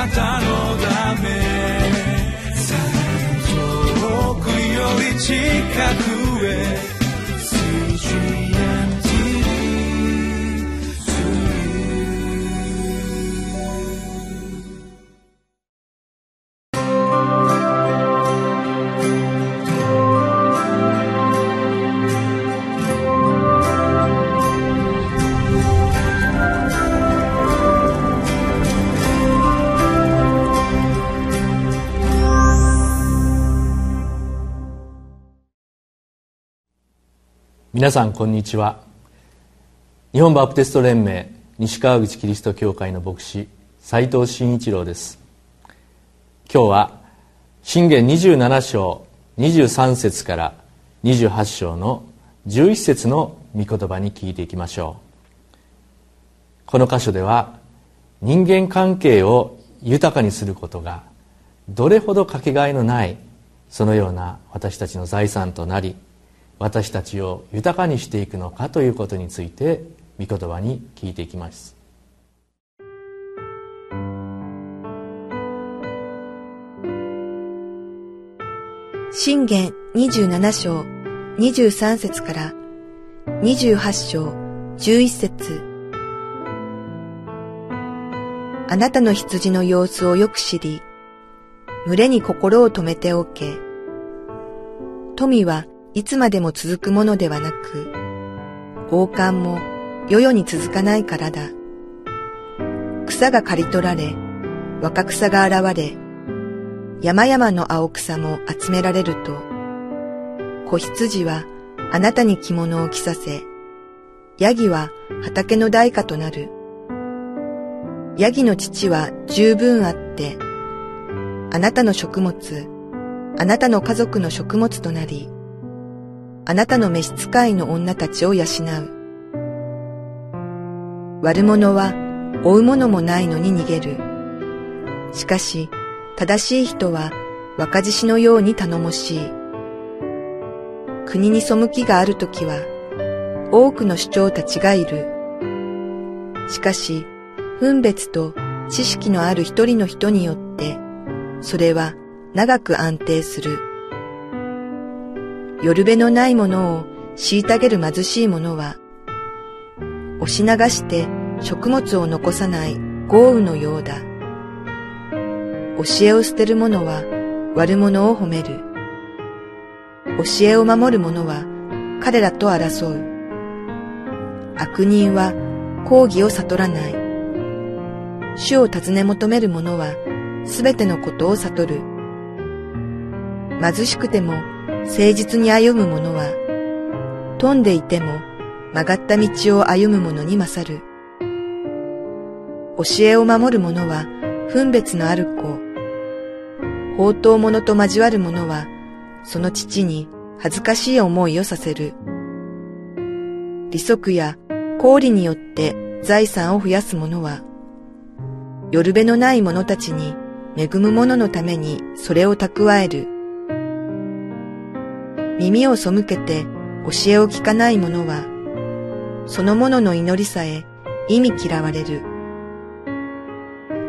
なたのため。遠くより近く。皆さんこんにちは。日本バプテスト連盟西川口キリスト教会の牧師斉藤真一郎です。今日は信玄27章23節から28章の11節の御言葉に聞いていきましょう。この箇所では人間関係を豊かにすることがどれほどかけがえのないそのような私たちの財産となり私たちを豊かにしていくのかということについて御言葉に聞いていきます信玄27章23節から28章11節あなたの羊の様子をよく知り、群れに心を止めておけ。富はいつまでも続くものではなく、王冠も世々に続かないからだ。草が刈り取られ、若草が現れ、山々の青草も集められると、子羊はあなたに着物を着させ、ヤギは畑の代価となる。ヤギの父は十分あって、あなたの食物、あなたの家族の食物となり、あなたの召使いの女たちを養う。悪者は追う者もないのに逃げる。しかし、正しい人は若獅子のように頼もしい。国に背きがあるときは、多くの主張たちがいる。しかし、分別と知識のある一人の人によって、それは長く安定する。よるべのないものを虐げる貧しい者は、押し流して食物を残さない豪雨のようだ。教えを捨てる者は悪者を褒める。教えを守る者は彼らと争う。悪人は抗議を悟らない。主を尋ね求める者はすべてのことを悟る。貧しくても誠実に歩む者は、飛んでいても曲がった道を歩む者に勝る。教えを守る者は分別のある子。宝刀者と交わる者は、その父に恥ずかしい思いをさせる。利息や氷によって財産を増やす者は、よるべのない者たちに恵む者のためにそれを蓄える。耳を背けて教えを聞かない者は、その者の祈りさえ意味嫌われる。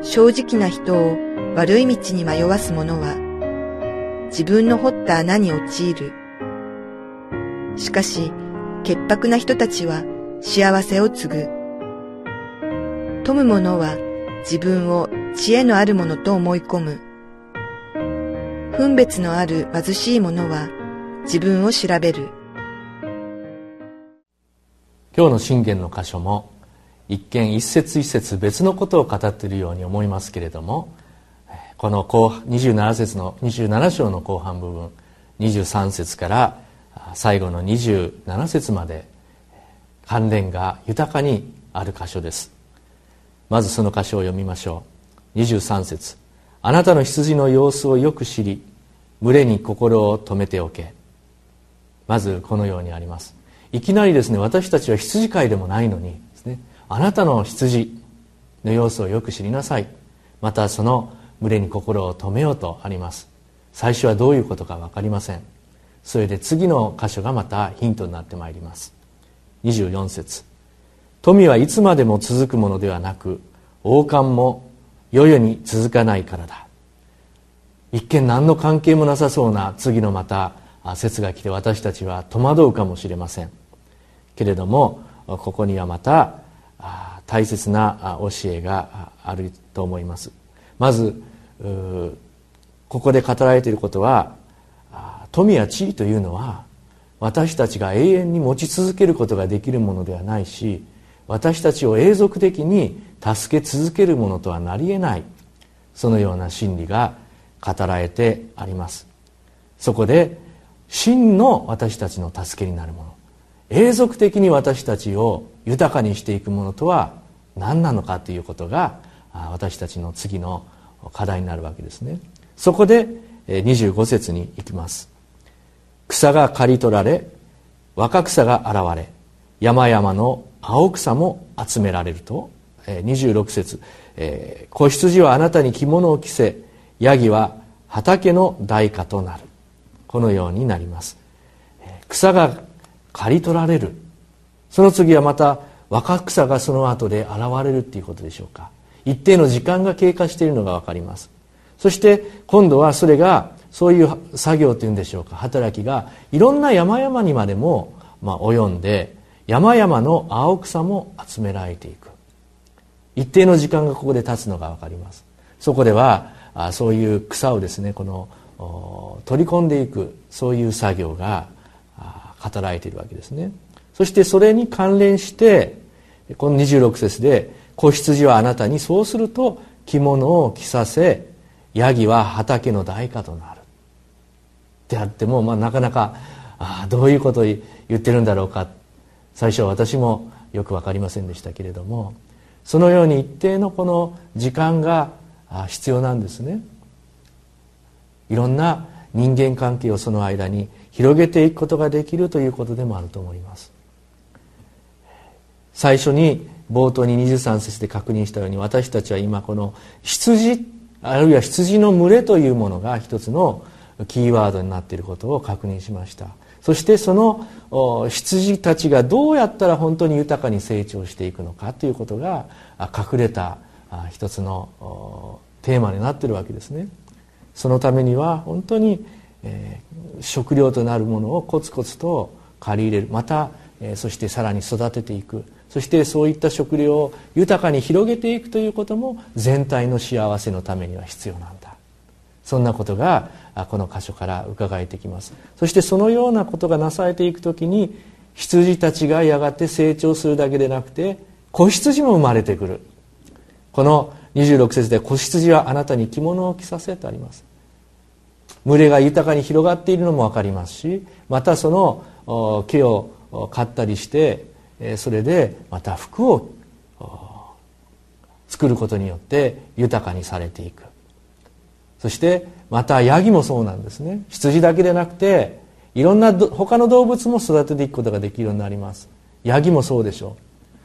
正直な人を悪い道に迷わす者は、自分の掘った穴に陥る。しかし、潔白な人たちは幸せを継ぐ。富む者は自分を知恵のある者と思い込む。分別のある貧しい者は自分を調べる。今日の信玄の箇所も一見一節一節別のことを語っているように思いますけれどもこの27節の27章の後半部分23節から最後の27節まで関連が豊かにある箇所です。まずその箇所を読みましょう。23節。あなたの羊の様子をよく知り群れに心を止めておけ。まずこのようにあります。いきなりですね私たちは羊飼いでもないのにですねあなたの羊の様子をよく知りなさい。またその群れに心を止めようとあります。最初はどういうことか分かりません。それで次の箇所がまたヒントになってまいります。24節。富はいつまでも続くものではなく王冠も世々に続かないからだ。一見何の関係もなさそうな次のまた説が来て私たちは戸惑うかもしれません。けれどもここにはまた大切な教えがあると思います。まずここで語られていることは富や地位というのは私たちが永遠に持ち続けることができるものではないし私たちを永続的に助け続けるものとはなりえない。そのような真理が語られてあります。そこで真の私たちの助けになるもの。永続的に私たちを豊かにしていくものとは何なのかということが私たちの次の課題になるわけですね。そこで25節に行きます。草が刈り取られ若草が現れ山々の青草も集められると。26節。子羊はあなたに着物を着せヤギは畑の代価となる。このようになります。草が刈り取られる。その次はまた若草がその後で現れるっていうことでしょうか。一定の時間が経過しているのが分かります。そして今度はそれがそういう作業というんでしょうか。働きがいろんな山々にまでも、まあ、及んで山々の青草も集められていく。一定の時間がここで経つのが分かります。そこではそういう草をですねこの取り込んでいくそういう作業が語られているわけですね。そしてそれに関連してこの26節で「子羊はあなたにそうすると着物を着させヤギは畑の代価となる」ってあっても、まあ、なかなかあどういうことを言ってるんだろうか。最初は私もよく分かりませんでしたけれどもそのように一定のこの時間が必要なんですね。いろんな人間関係をその間に広げていくことができるということでもあると思います。最初に冒頭に23節で確認したように私たちは今この羊あるいは羊の群れというものが一つのキーワードになっていることを確認しました。そしてその羊たちがどうやったら本当に豊かに成長していくのかということが隠れた一つのテーマになっているわけですね。そのためには本当に、え食料となるものをコツコツと借り入れる。また、えそしてさらに育てていく。そしてそういった食料を豊かに広げていくということも全体の幸せのためには必要なんだ。そんなことがこの箇所から伺えてきます。そしてそのようなことがなされていく時に羊たちがやがて成長するだけでなくて子羊も生まれてくる。この26節で子羊はあなたに着物を着させとあります。群れが豊かに広がっているのも分かりますしまたその木を買ったりしてそれでまた服を作ることによって豊かにされていく。そしてまたヤギもそうなんですね。羊だけでなくていろんな他の動物も育てていくことができるようになります。ヤギもそうでしょ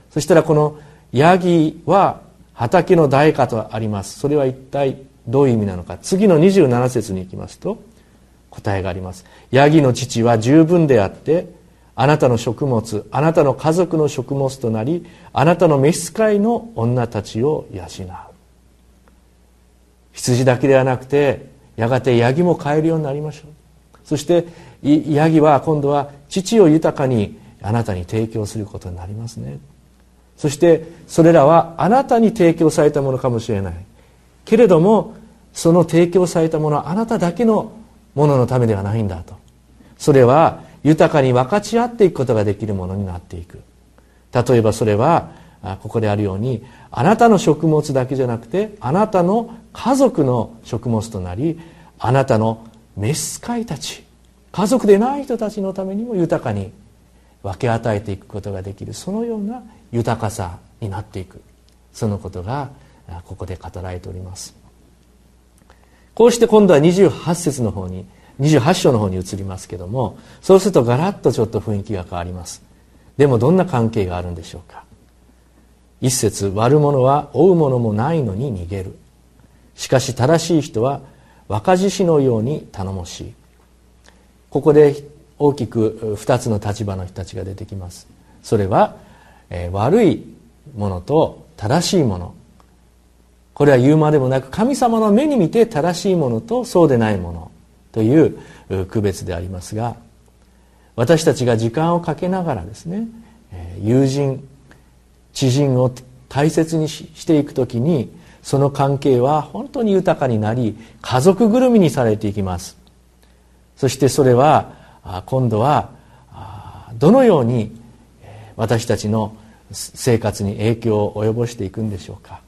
う。そしたらこのヤギは畑の代価とあります。それは一体どういう意味なのか。次の27節に行きますと答えがあります。ヤギの父は十分であってあなたの食物あなたの家族の食物となりあなたの召使いの女たちを養う。羊だけではなくてやがてヤギも飼えるようになりましょう。そしてヤギは今度は父を豊かにあなたに提供することになりますね。そしてそれらはあなたに提供されたものかもしれない。けれどもその提供されたものはあなただけのもののためではないんだと。それは豊かに分かち合っていくことができるものになっていく。例えばそれはここであるようにあなたの食物だけじゃなくてあなたの家族の食物となりあなたの召使いたち家族でない人たちのためにも豊かに分け与えていくことができる。そのような豊かさになっていく。そのことがここで語られております。こうして今度は28節の方に28章の方に移りますけどもそうするとガラッとちょっと雰囲気が変わります。でもどんな関係があるんでしょうか。一節悪者は追うものもないのに逃げる。しかし正しい人は若獅子のように頼もしい。ここで大きく2つの立場の人たちが出てきます。それは、えー、悪いものと正しいもの。これは言うまでもなく神様の目に見て正しいものとそうでないものという区別でありますが私たちが時間をかけながらですね友人知人を大切にしていく時にその関係は本当に豊かになり家族ぐるみにされていきます。そしてそれは今度はどのように私たちの生活に影響を及ぼしていくんでしょうか。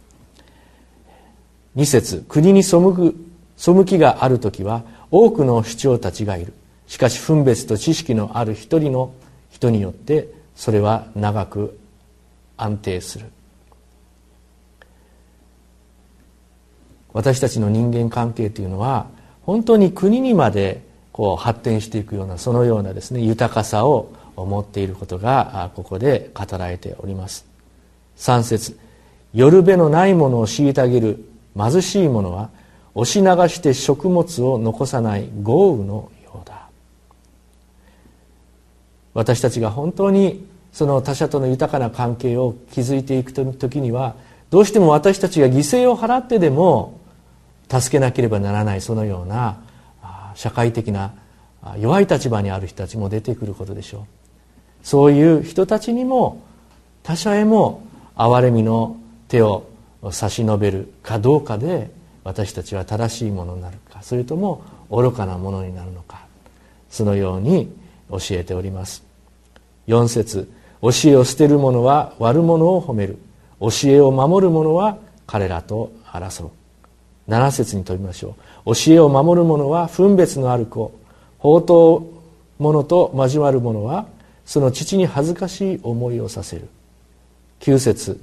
2節国に背く背きがある時は多くの主張たちがいる。しかし分別と知識のある一人の人によってそれは長く安定する。私たちの人間関係というのは本当に国にまでこう発展していくようなそのようなですね豊かさを持っていることがここで語られております。3節夜べのないものを虐げる貧しい者は押し流して食物を残さない豪雨のようだ。私たちが本当にその他者との豊かな関係を築いていく時にはどうしても私たちが犠牲を払ってでも助けなければならないそのような社会的な弱い立場にある人たちも出てくることでしょう。そういう人たちにも他者へも憐れみの手を差し伸べるかどうかで私たちは正しいものになるかそれとも愚かなものになるのかそのように教えております。4節教えを捨てる者は悪者を褒める。教えを守る者は彼らと争う。7節に飛びましょう。教えを守る者は分別のある子。宝刀者と交わる者はその父に恥ずかしい思いをさせる。9節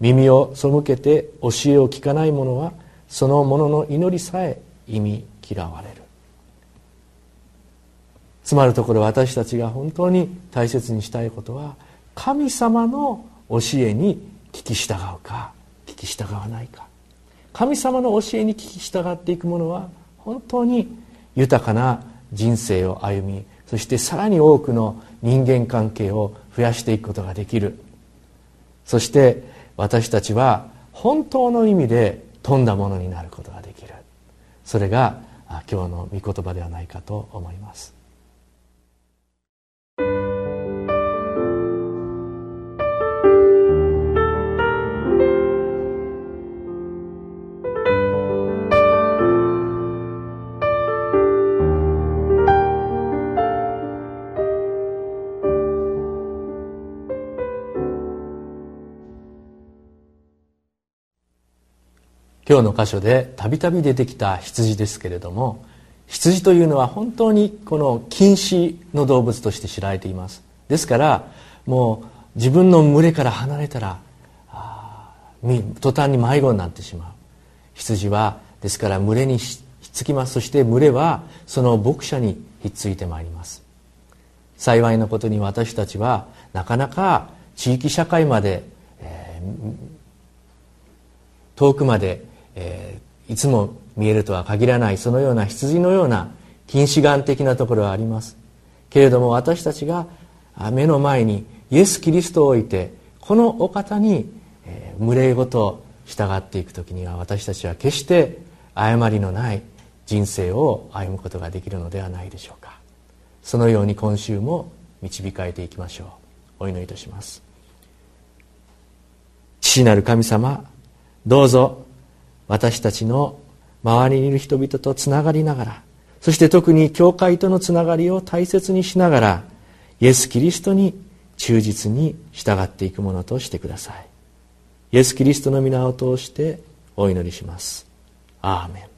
耳を背けて教えを聞かない者はその者の祈りさえ意味嫌われる。つまるところ私たちが本当に大切にしたいことは神様の教えに聞き従うか聞き従わないか。神様の教えに聞き従っていく者は本当に豊かな人生を歩みそしてさらに多くの人間関係を増やしていくことができる。そして私たちは本当の意味で富んだものになることができる。それが今日の御言葉ではないかと思います。今日の箇所でたびたび出てきた羊ですけれども羊というのは本当にこの禁止の動物として知られています。ですからもう自分の群れから離れたら途端に迷子になってしまう。羊はですから群れにひっつきます。そして群れはその牧者にひっついてまいります。幸いなことに私たちはなかなか地域社会まで、えー、遠くまでえー、いつも見えるとは限らないそのような羊のような近視眼的なところはあります。けれども私たちが目の前にイエス・キリストを置いてこのお方に、えー、群れごと従っていく時には私たちは決して誤りのない人生を歩むことができるのではないでしょうか。そのように今週も導かれていきましょう。お祈りいたします。父なる神様どうぞ私たちの周りにいる人々とつながりながらそして特に教会とのつながりを大切にしながらイエス・キリストに忠実に従っていくものとしてください。イエス・キリストの皆を通してお祈りします。アーメン。